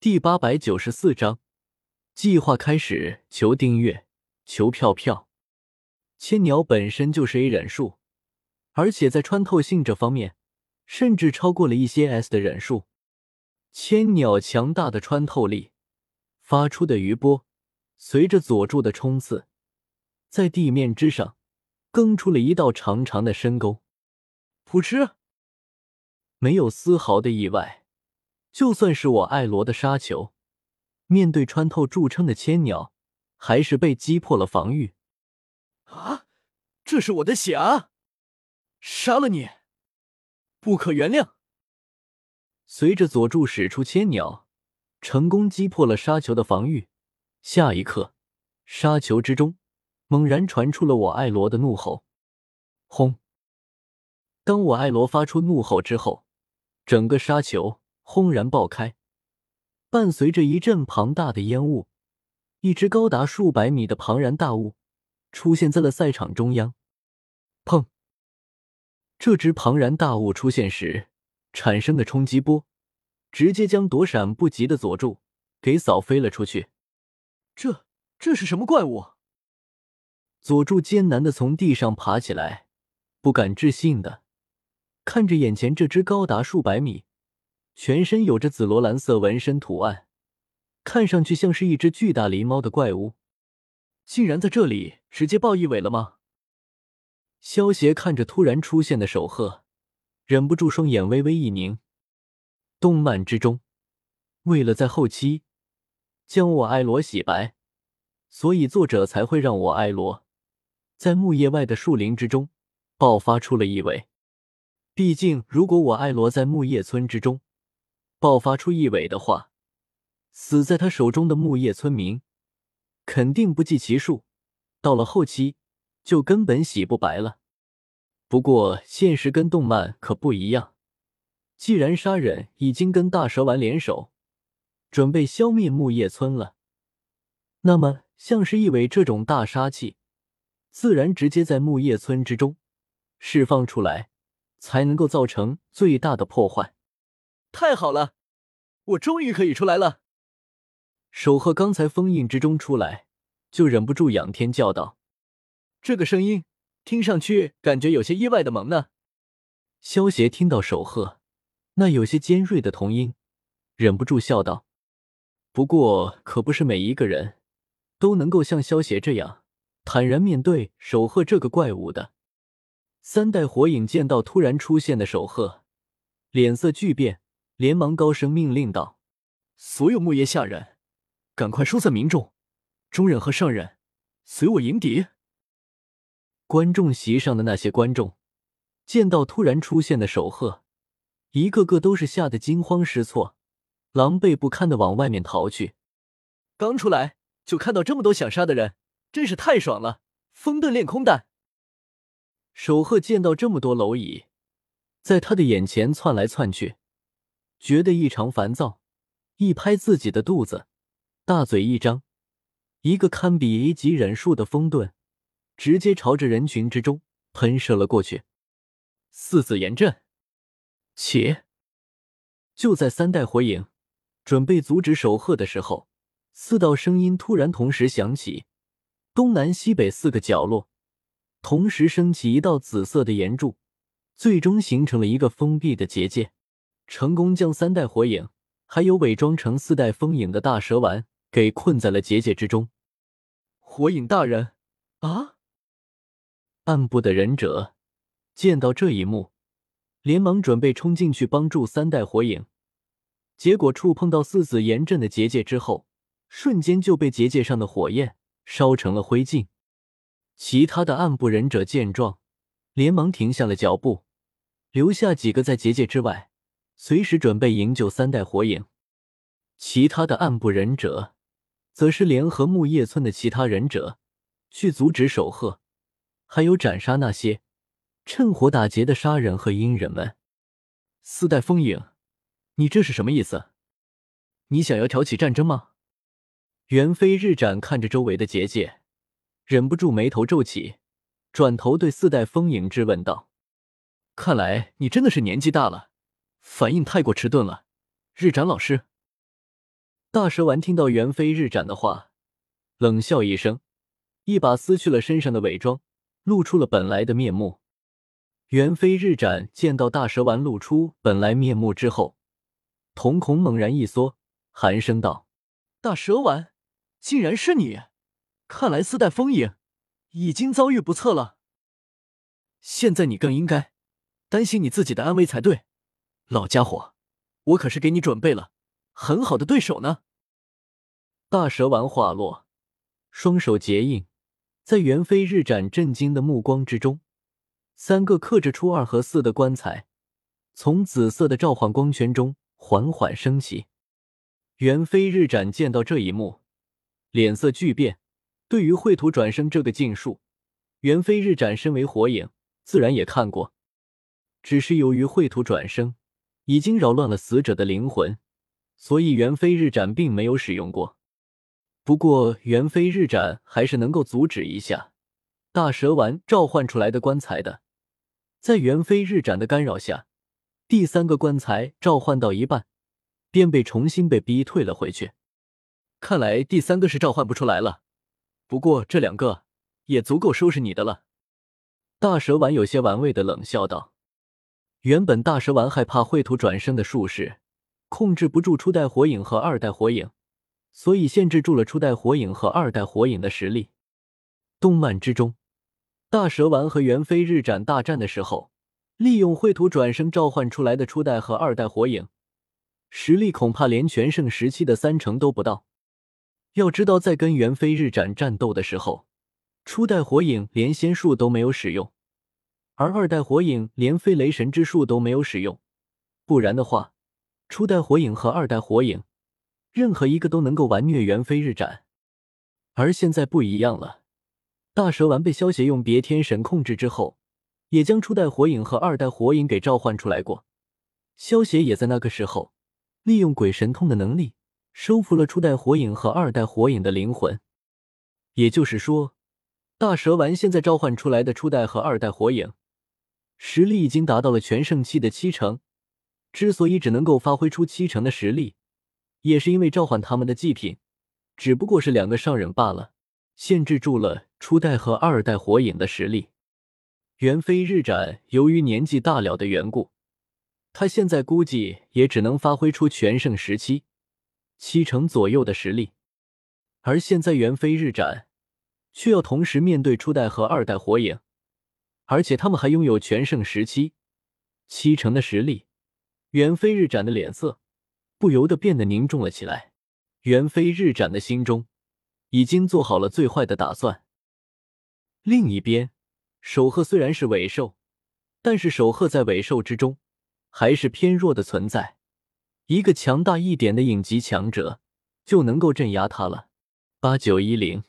第八百九十四章，计划开始。求订阅，求票票。千鸟本身就是 A 忍术，而且在穿透性这方面，甚至超过了一些 S 的忍术。千鸟强大的穿透力发出的余波，随着佐助的冲刺，在地面之上更出了一道长长的深沟。噗嗤，没有丝毫的意外。就算是我艾罗的沙球，面对穿透著称的千鸟，还是被击破了防御。啊！这是我的血啊！杀了你，不可原谅！随着佐助使出千鸟，成功击破了沙球的防御。下一刻，沙球之中猛然传出了我艾罗的怒吼。轰！当我艾罗发出怒吼之后，整个沙球。轰然爆开，伴随着一阵庞大的烟雾，一只高达数百米的庞然大物出现在了赛场中央。砰！这只庞然大物出现时产生的冲击波，直接将躲闪不及的佐助给扫飞了出去。这这是什么怪物？佐助艰难的从地上爬起来，不敢置信的看着眼前这只高达数百米。全身有着紫罗兰色纹身图案，看上去像是一只巨大狸猫的怪物，竟然在这里直接爆一尾了吗？萧协看着突然出现的守鹤，忍不住双眼微微一凝。动漫之中，为了在后期将我爱罗洗白，所以作者才会让我爱罗在木叶外的树林之中爆发出了一尾。毕竟，如果我爱罗在木叶村之中，爆发出异尾的话，死在他手中的木叶村民肯定不计其数，到了后期就根本洗不白了。不过现实跟动漫可不一样，既然杀人已经跟大蛇丸联手，准备消灭木叶村了，那么像是一尾这种大杀器，自然直接在木叶村之中释放出来，才能够造成最大的破坏。太好了，我终于可以出来了！守鹤刚才封印之中出来，就忍不住仰天叫道：“这个声音听上去感觉有些意外的萌呢。”萧协听到守鹤那有些尖锐的童音，忍不住笑道：“不过可不是每一个人都能够像萧协这样坦然面对守鹤这个怪物的。”三代火影见到突然出现的守鹤，脸色巨变。连忙高声命令道：“所有木叶下人，赶快疏散民众，中忍和上忍随我迎敌。”观众席上的那些观众见到突然出现的守鹤，一个个都是吓得惊慌失措，狼狈不堪的往外面逃去。刚出来就看到这么多想杀的人，真是太爽了！风遁练空弹。守鹤见到这么多蝼蚁在他的眼前窜来窜去。觉得异常烦躁，一拍自己的肚子，大嘴一张，一个堪比 A 级忍术的风遁，直接朝着人群之中喷射了过去。四子炎阵，且就在三代火影准备阻止守鹤的时候，四道声音突然同时响起，东南西北四个角落同时升起一道紫色的岩柱，最终形成了一个封闭的结界。成功将三代火影还有伪装成四代风影的大蛇丸给困在了结界之中。火影大人，啊！暗部的忍者见到这一幕，连忙准备冲进去帮助三代火影，结果触碰到四子炎阵的结界之后，瞬间就被结界上的火焰烧成了灰烬。其他的暗部忍者见状，连忙停下了脚步，留下几个在结界之外。随时准备营救三代火影，其他的暗部忍者则是联合木叶村的其他忍者去阻止守鹤，还有斩杀那些趁火打劫的杀人和阴人们。四代风影，你这是什么意思？你想要挑起战争吗？袁飞日斩看着周围的结界，忍不住眉头皱起，转头对四代风影质问道：“看来你真的是年纪大了。”反应太过迟钝了，日斩老师。大蛇丸听到袁飞日斩的话，冷笑一声，一把撕去了身上的伪装，露出了本来的面目。袁飞日斩见到大蛇丸露出本来面目之后，瞳孔猛然一缩，寒声道：“大蛇丸，竟然是你！看来四代风影已经遭遇不测了。现在你更应该担心你自己的安危才对。老家伙，我可是给你准备了很好的对手呢。”大蛇丸话落，双手结印，在袁飞日斩震惊的目光之中。三个刻着初二和四的棺材，从紫色的召唤光圈中缓缓升起。袁飞日斩见到这一幕，脸色巨变。对于秽土转生这个禁术，袁飞日斩身为火影，自然也看过。只是由于秽土转生已经扰乱了死者的灵魂，所以元飞日斩并没有使用过。不过，元飞日斩还是能够阻止一下大蛇丸召唤出来的棺材的。在元飞日斩的干扰下，第三个棺材召唤到一半，便被重新被逼退了回去。看来第三个是召唤不出来了，不过这两个也足够收拾你的了。大蛇丸有些玩味的冷笑道：“原本大蛇丸害怕秽土转生的术士控制不住初代火影和二代火影，所以限制住了初代火影和二代火影的实力。动漫之中。”大蛇丸和猿飞日斩大战的时候，利用秽土转生召唤出来的初代和二代火影，实力恐怕连全盛时期的三成都不到。要知道，在跟猿飞日斩战斗的时候，初代火影连仙术都没有使用，而二代火影连飞雷神之术都没有使用。不然的话，初代火影和二代火影任何一个都能够完虐猿飞日斩，而现在不一样了。大蛇丸被萧协用别天神控制之后，也将初代火影和二代火影给召唤出来过。萧协也在那个时候利用鬼神通的能力收服了初代火影和二代火影的灵魂。也就是说，大蛇丸现在召唤出来的初代和二代火影实力已经达到了全盛期的七成。之所以只能够发挥出七成的实力，也是因为召唤他们的祭品只不过是两个上忍罢了。限制住了初代和二代火影的实力。猿飞日斩由于年纪大了的缘故，他现在估计也只能发挥出全盛时期七成左右的实力。而现在猿飞日斩却要同时面对初代和二代火影，而且他们还拥有全盛时期七成的实力。元飞日斩的脸色不由得变得凝重了起来。元飞日斩的心中。已经做好了最坏的打算。另一边，守鹤虽然是尾兽，但是守鹤在尾兽之中还是偏弱的存在。一个强大一点的影级强者就能够镇压他了。八九一零。